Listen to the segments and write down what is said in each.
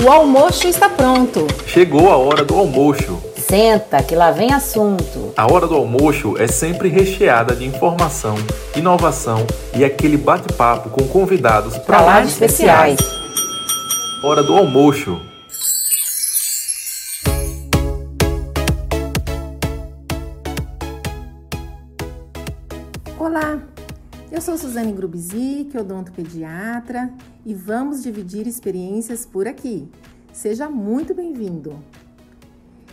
O almoço está pronto. Chegou a hora do almoço. Senta, que lá vem assunto. A hora do almoço é sempre recheada de informação, inovação e aquele bate-papo com convidados para lá de especiais. Hora do almoço. Suzane Grubzic, odontopediatra, e vamos dividir experiências por aqui. Seja muito bem-vindo!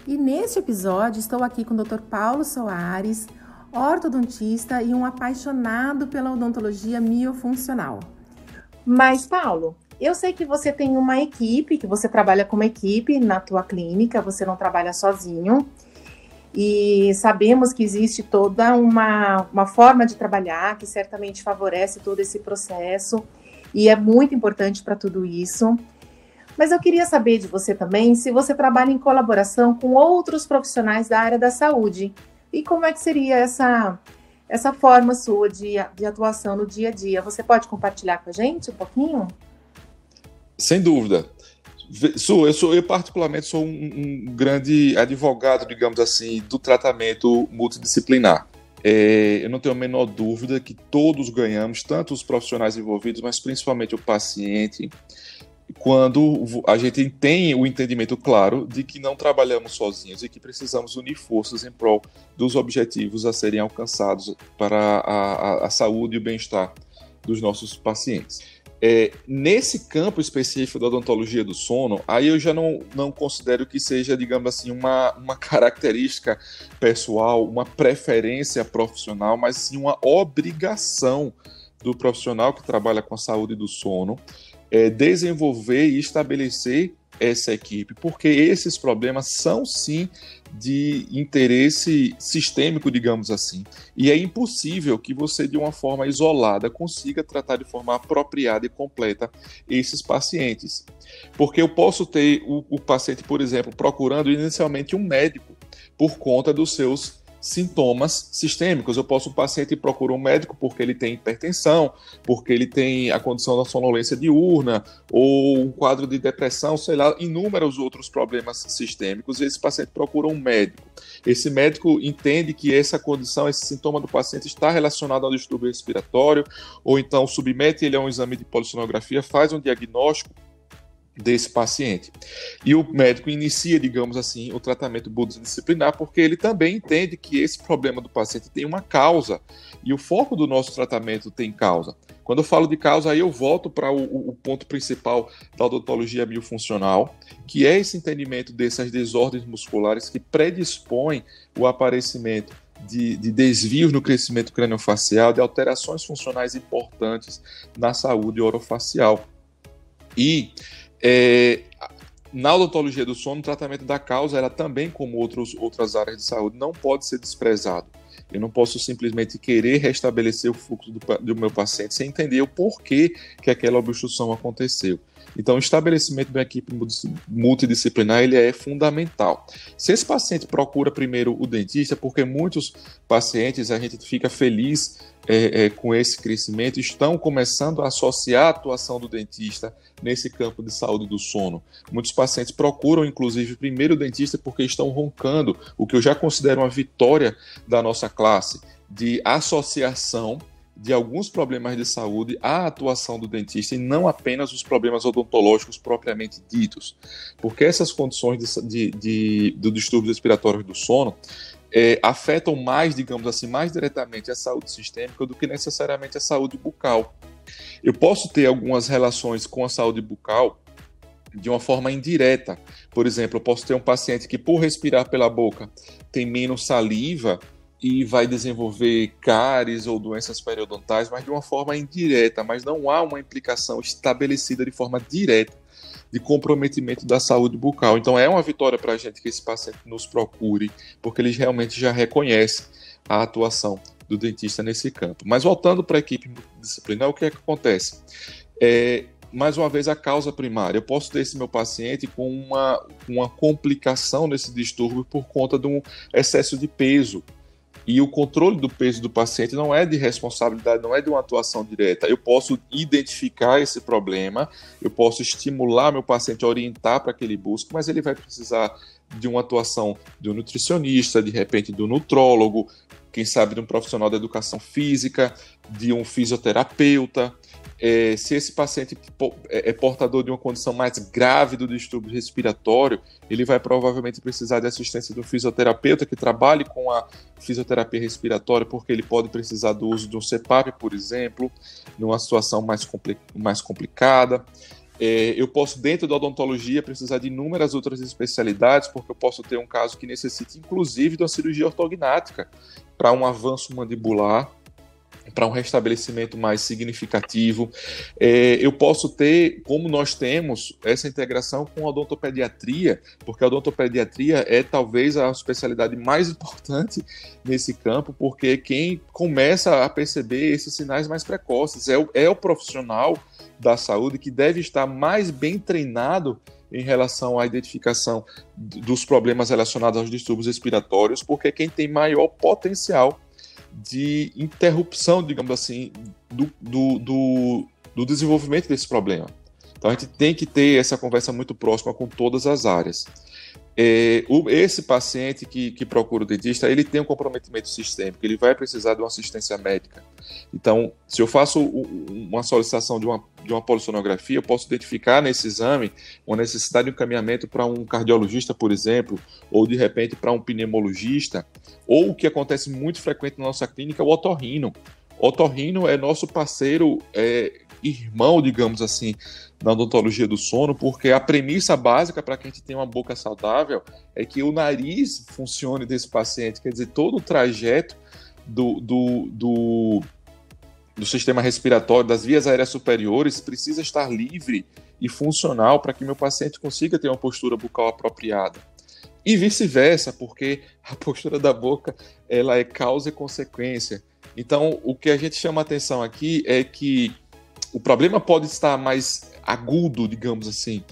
E neste episódio estou aqui com o Dr. Paulo Soares, ortodontista e um apaixonado pela odontologia miofuncional. Mas, Paulo, eu sei que você tem uma equipe, que você trabalha com uma equipe na tua clínica, você não trabalha sozinho e sabemos que existe toda uma, uma forma de trabalhar que certamente favorece todo esse processo e é muito importante para tudo isso. Mas eu queria saber de você também se você trabalha em colaboração com outros profissionais da área da saúde e como é que seria essa, essa forma sua de, de atuação no dia a dia. Você pode compartilhar com a gente um pouquinho? Sem dúvida. Sou, eu sou, eu particularmente sou um, um, grande advogado, digamos assim, do tratamento multidisciplinar. É, eu não tenho a menor dúvida que todos ganhamos, tanto os profissionais envolvidos, mas principalmente o paciente, quando a gente tem o entendimento claro de que não trabalhamos sozinhos e que precisamos unir forças em prol dos objetivos a serem alcançados para a, a, a saúde e o bem-estar dos nossos pacientes. É, nesse campo específico da odontologia do sono, aí eu já não, não considero que seja, digamos assim, uma, uma característica pessoal, uma preferência profissional, mas sim uma obrigação do profissional que trabalha com a saúde do sono é, desenvolver e estabelecer essa equipe, porque esses problemas são sim de interesse sistêmico, digamos assim. E é impossível que você, de uma forma isolada, consiga tratar de forma apropriada e completa esses pacientes. Porque eu posso ter o, o paciente, por exemplo, procurando inicialmente um médico por conta dos seus sintomas sistêmicos. Eu posso, o paciente procurar um médico porque ele tem hipertensão, porque ele tem a condição da sonolência diurna, ou um quadro de depressão, sei lá, inúmeros outros problemas sistêmicos, e esse paciente procura um médico. Esse médico entende que essa condição, esse sintoma do paciente está relacionado ao distúrbio respiratório, ou então submete ele a um exame de polissonografia, faz um diagnóstico desse paciente. E o médico inicia, digamos assim, o tratamento multidisciplinar porque ele também entende que esse problema do paciente tem uma causa e o foco do nosso tratamento tem causa. Quando eu falo de causa, aí eu volto para o, o, ponto principal da odontologia biofuncional, que é esse entendimento dessas desordens musculares que predispõem o aparecimento de, de, desvios no crescimento craniofacial, de alterações funcionais importantes na saúde orofacial. E é, na odontologia do sono, o tratamento da causa, ela também, como outros, outras áreas de saúde, não pode ser desprezado. Eu não posso simplesmente querer restabelecer o fluxo do, do meu paciente sem entender o porquê que aquela obstrução aconteceu. Então, o estabelecimento de uma equipe multidisciplinar ele é fundamental. Se esse paciente procura primeiro o dentista, porque muitos pacientes a gente fica feliz é, é, com esse crescimento, estão começando a associar a atuação do dentista nesse campo de saúde do sono. Muitos pacientes procuram, inclusive, primeiro o dentista porque estão roncando, o que eu já considero uma vitória da nossa classe de associação de alguns problemas de saúde à atuação do dentista e não apenas os problemas odontológicos propriamente ditos. Porque essas condições de, de, de do distúrbio respiratório do sono é, afetam mais, digamos assim, mais diretamente a saúde sistêmica do que necessariamente a saúde bucal. Eu posso ter algumas relações com a saúde bucal de uma forma indireta. Por exemplo, eu posso ter um paciente que, por respirar pela boca, tem menos saliva e vai desenvolver cáries ou doenças periodontais, mas de uma forma indireta, mas não há uma implicação estabelecida de forma direta de comprometimento da saúde bucal. Então é uma vitória para a gente que esse paciente nos procure, porque ele realmente já reconhece a atuação do dentista nesse campo. Mas voltando para a equipe disciplinar, o que é que acontece? É, mais uma vez, a causa primária. Eu posso ter esse meu paciente com uma, uma complicação nesse distúrbio por conta de um excesso de peso e o controle do peso do paciente não é de responsabilidade, não é de uma atuação direta. Eu posso identificar esse problema, eu posso estimular meu paciente a orientar para que ele busque, mas ele vai precisar de uma atuação de um nutricionista, de repente do nutrólogo, quem sabe de um profissional da educação física, de um fisioterapeuta é, se esse paciente é, é portador de uma condição mais grave do distúrbio respiratório, ele vai provavelmente precisar de assistência de um fisioterapeuta que trabalhe com a fisioterapia respiratória, porque ele pode precisar do uso de um CPAP, por exemplo, numa situação mais, compli mais complicada. É, eu posso, dentro da odontologia, precisar de inúmeras outras especialidades, porque eu posso ter um caso que necessite, inclusive, de uma cirurgia ortognática para um avanço mandibular para um restabelecimento mais significativo. É, eu posso ter, como nós temos, essa integração com a odontopediatria, porque a odontopediatria é talvez a especialidade mais importante nesse campo, porque quem começa a perceber esses sinais mais precoces é o, é o profissional da saúde que deve estar mais bem treinado em relação à identificação dos problemas relacionados aos distúrbios respiratórios, porque quem tem maior potencial de interrupção, digamos assim, do, do, do, do desenvolvimento desse problema. Então a gente tem que ter essa conversa muito próxima com todas as áreas. É, o, esse paciente que, que procura o dentista, ele tem um comprometimento sistêmico, ele vai precisar de uma assistência médica. Então, se eu faço uma solicitação de uma, de uma polissonografia, eu posso identificar nesse exame uma necessidade de encaminhamento para um cardiologista, por exemplo, ou de repente para um pneumologista, ou o que acontece muito frequente na nossa clínica, o otorrino. O otorrino é nosso parceiro é, irmão, digamos assim, na odontologia do sono, porque a premissa básica para que a gente tenha uma boca saudável é que o nariz funcione desse paciente, quer dizer, todo o trajeto do, do, do, do sistema respiratório, das vias aéreas superiores, precisa estar livre e funcional para que meu paciente consiga ter uma postura bucal apropriada. E vice-versa, porque a postura da boca ela é causa e consequência. Então, o que a gente chama atenção aqui é que o problema pode estar mais agudo, digamos assim,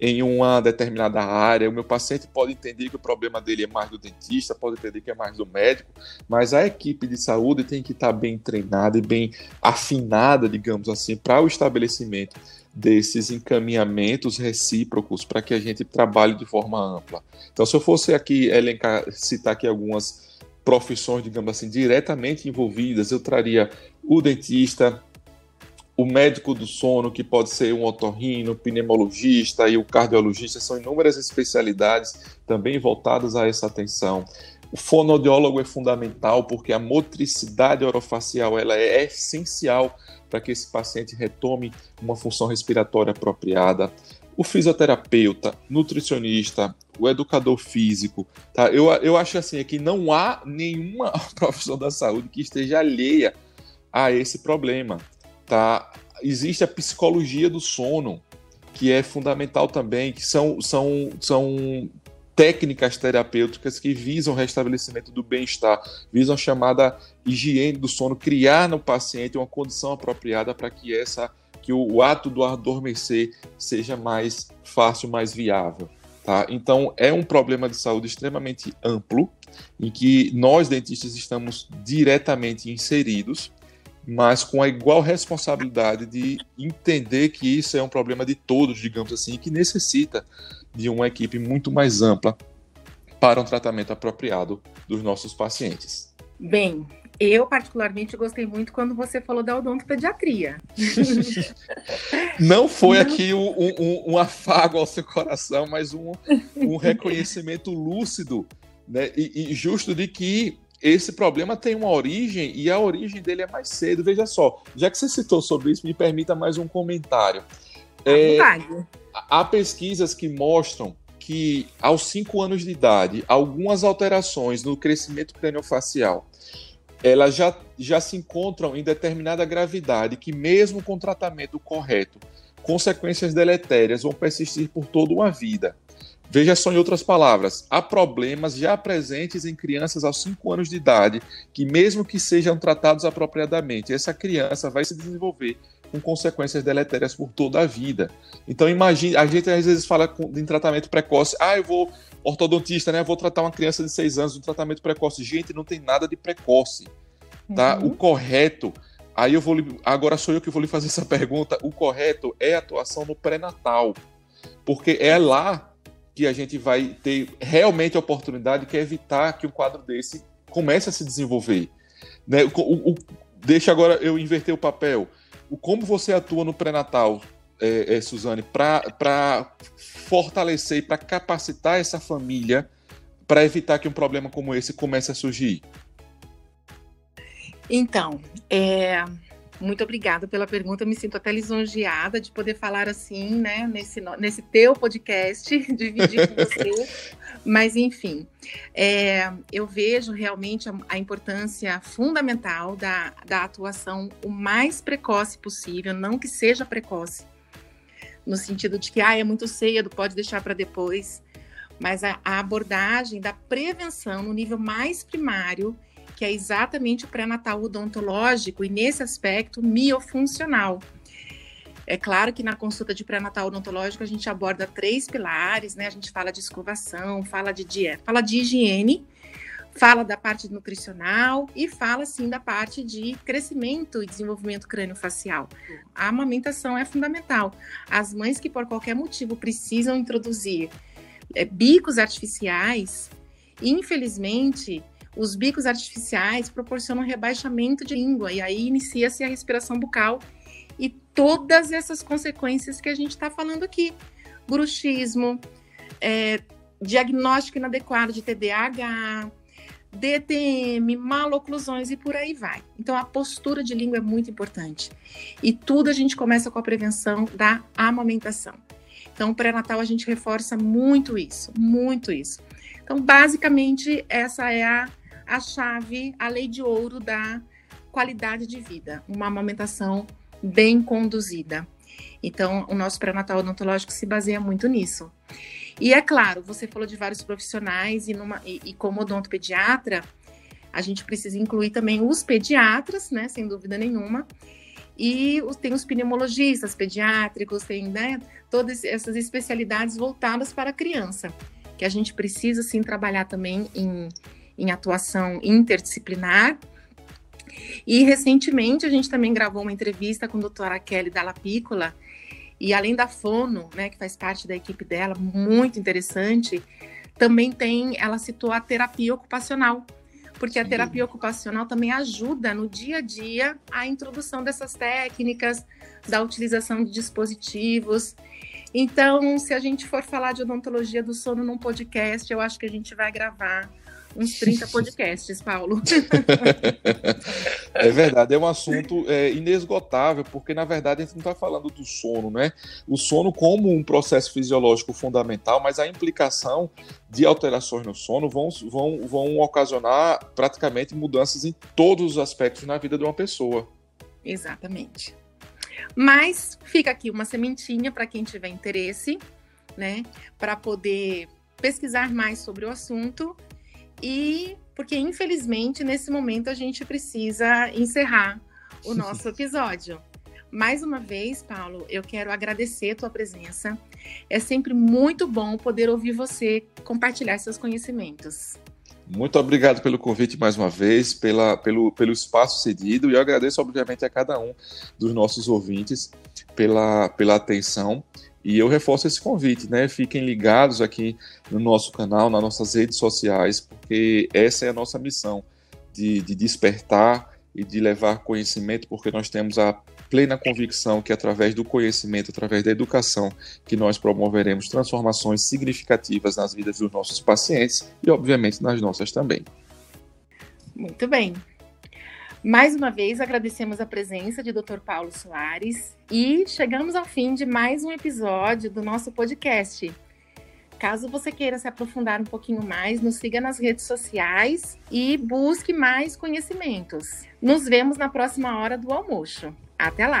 em uma determinada área. O meu paciente pode entender que o problema dele é mais do dentista, pode entender que é mais do médico, mas a equipe de saúde tem que estar bem treinada e bem afinada, digamos assim, para o estabelecimento desses encaminhamentos recíprocos para que a gente trabalhe de forma ampla. Então, se eu fosse aqui elencar, citar aqui algumas profissões, digamos assim, diretamente envolvidas, eu traria o dentista, o médico do sono, que pode ser um otorrino, pneumologista e o cardiologista, são inúmeras especialidades também voltadas a essa atenção. O fonoaudiólogo é fundamental porque a motricidade orofacial ela é essencial para que esse paciente retome uma função respiratória apropriada. O fisioterapeuta, nutricionista, o educador físico, tá? Eu, eu acho assim é que não há nenhuma profissão da saúde que esteja alheia a esse problema tá? Existe a psicologia do sono, que é fundamental também, que são, são, são técnicas terapêuticas que visam o restabelecimento do bem-estar, visam a chamada higiene do sono, criar no paciente uma condição apropriada para que essa que o, o, ato do adormecer seja mais fácil, mais viável. Tá? Então, é um problema de saúde extremamente amplo, em que nós, dentistas, estamos diretamente inseridos, mas com a igual responsabilidade de entender que isso é um problema de todos, digamos assim, que necessita de uma equipe muito mais ampla para um tratamento apropriado dos nossos pacientes. Bem, eu particularmente gostei muito quando você falou da odontopediatria. Não foi Não. aqui um, um, um, afago ao seu coração, mas um, um reconhecimento lúcido né, e, e justo de que esse problema tem uma origem e a origem dele é mais cedo. Veja só, já que você citou sobre isso, me permita mais um comentário. É, há pesquisas que mostram que aos 5 anos de idade, algumas alterações no crescimento craniofacial elas já, já se encontram em determinada gravidade, que mesmo com tratamento correto, consequências deletérias vão persistir por toda uma vida. Veja só em outras palavras, há problemas já presentes em crianças aos 5 anos de idade que, mesmo que sejam tratados apropriadamente, essa criança vai se desenvolver com consequências deletérias por toda a vida. Então imagine, a gente às vezes fala em tratamento precoce, ah, eu vou ortodontista, né? Vou tratar uma criança de 6 anos, um tratamento precoce. Gente, não tem nada de precoce. Tá? Uhum. O correto, aí eu vou agora sou eu que vou lhe fazer essa pergunta. O correto é a atuação no pré-natal. Porque é lá que a gente vai ter realmente a oportunidade que é evitar que um quadro desse comece a se desenvolver. Né? O, o, deixa agora eu inverter o papel. O, como você atua no pré-natal, é, é, Suzane, para fortalecer e para capacitar essa família para evitar que um problema como esse comece a surgir? Então, é, muito obrigada pela pergunta. Me sinto até lisonjeada de poder falar assim, né, nesse, nesse teu podcast, dividir com você. Mas, enfim, é, eu vejo realmente a, a, importância fundamental da, da atuação o mais precoce possível, não que seja precoce, no sentido de que ah, é muito cedo, pode deixar para depois, mas a, a abordagem da prevenção no nível mais primário que é exatamente o pré-natal odontológico e, nesse aspecto, miofuncional. É claro que na consulta de pré-natal odontológico a gente aborda três pilares, né? A gente fala de escovação, fala de dieta, fala de higiene, fala da parte nutricional e fala sim da parte de crescimento e desenvolvimento crânio-facial. A amamentação é fundamental. As mães que por qualquer motivo precisam introduzir é, bicos artificiais, infelizmente, os bicos artificiais proporcionam rebaixamento de língua e aí inicia-se a respiração bucal e todas essas consequências que a gente está falando aqui. Bruxismo, é, diagnóstico inadequado de TDAH, DTM, maloclusões e por aí vai. Então a postura de língua é muito importante. E tudo a gente começa com a prevenção da amamentação. Então, pré-natal a gente reforça muito isso, muito isso. Então, basicamente, essa é a a chave, a lei de ouro da qualidade de vida, uma amamentação bem conduzida. Então, o nosso pré-natal odontológico se baseia muito nisso. E é claro, você falou de vários profissionais e, numa, e, e como odontopediatra, a gente precisa incluir também os pediatras, né, sem dúvida nenhuma, e tem os pneumologistas pediátricos, tem né, todas essas especialidades voltadas para a criança, que a gente precisa sim trabalhar também em em atuação interdisciplinar. E recentemente a gente também gravou uma entrevista com a doutora Kelly Dalla Piccola, e além da Fono, né, que faz parte da equipe dela, muito interessante, também tem, ela citou a terapia ocupacional, porque a terapia ocupacional também ajuda no dia a dia a introdução dessas técnicas, da utilização de dispositivos. Então, se a gente for falar de odontologia do sono num podcast, eu acho que a gente vai gravar uns 30 podcasts, Paulo. é verdade, é um assunto é, inesgotável, porque na verdade a gente não está falando do sono, né? O sono como um processo fisiológico fundamental, mas a implicação de alterações no sono vão, vão, vão ocasionar praticamente mudanças em todos os aspectos na vida de uma pessoa. Exatamente. Mas fica aqui uma sementinha para quem tiver interesse, né? Para poder pesquisar mais sobre o assunto e porque infelizmente nesse momento a gente precisa encerrar o nosso episódio. Mais uma vez, Paulo, eu quero agradecer a tua presença. É sempre muito bom poder ouvir você compartilhar seus conhecimentos. Muito obrigado pelo convite mais uma vez, pela, pelo, pelo espaço cedido, e eu agradeço, obviamente, a cada um dos nossos ouvintes pela, pela atenção. E eu reforço esse convite, né? Fiquem ligados aqui no nosso canal, nas nossas redes sociais, porque essa é a nossa missão de, de despertar e de levar conhecimento, porque nós temos a plena convicção que através do conhecimento, através da educação, que nós promoveremos transformações significativas nas vidas dos nossos pacientes e, obviamente, nas nossas também. Muito bem. Mais uma vez agradecemos a presença de Dr. Paulo Soares e chegamos ao fim de mais um episódio do nosso podcast. Caso você queira se aprofundar um pouquinho mais, nos siga nas redes sociais e busque mais conhecimentos. Nos vemos na próxima hora do almoço. Até lá!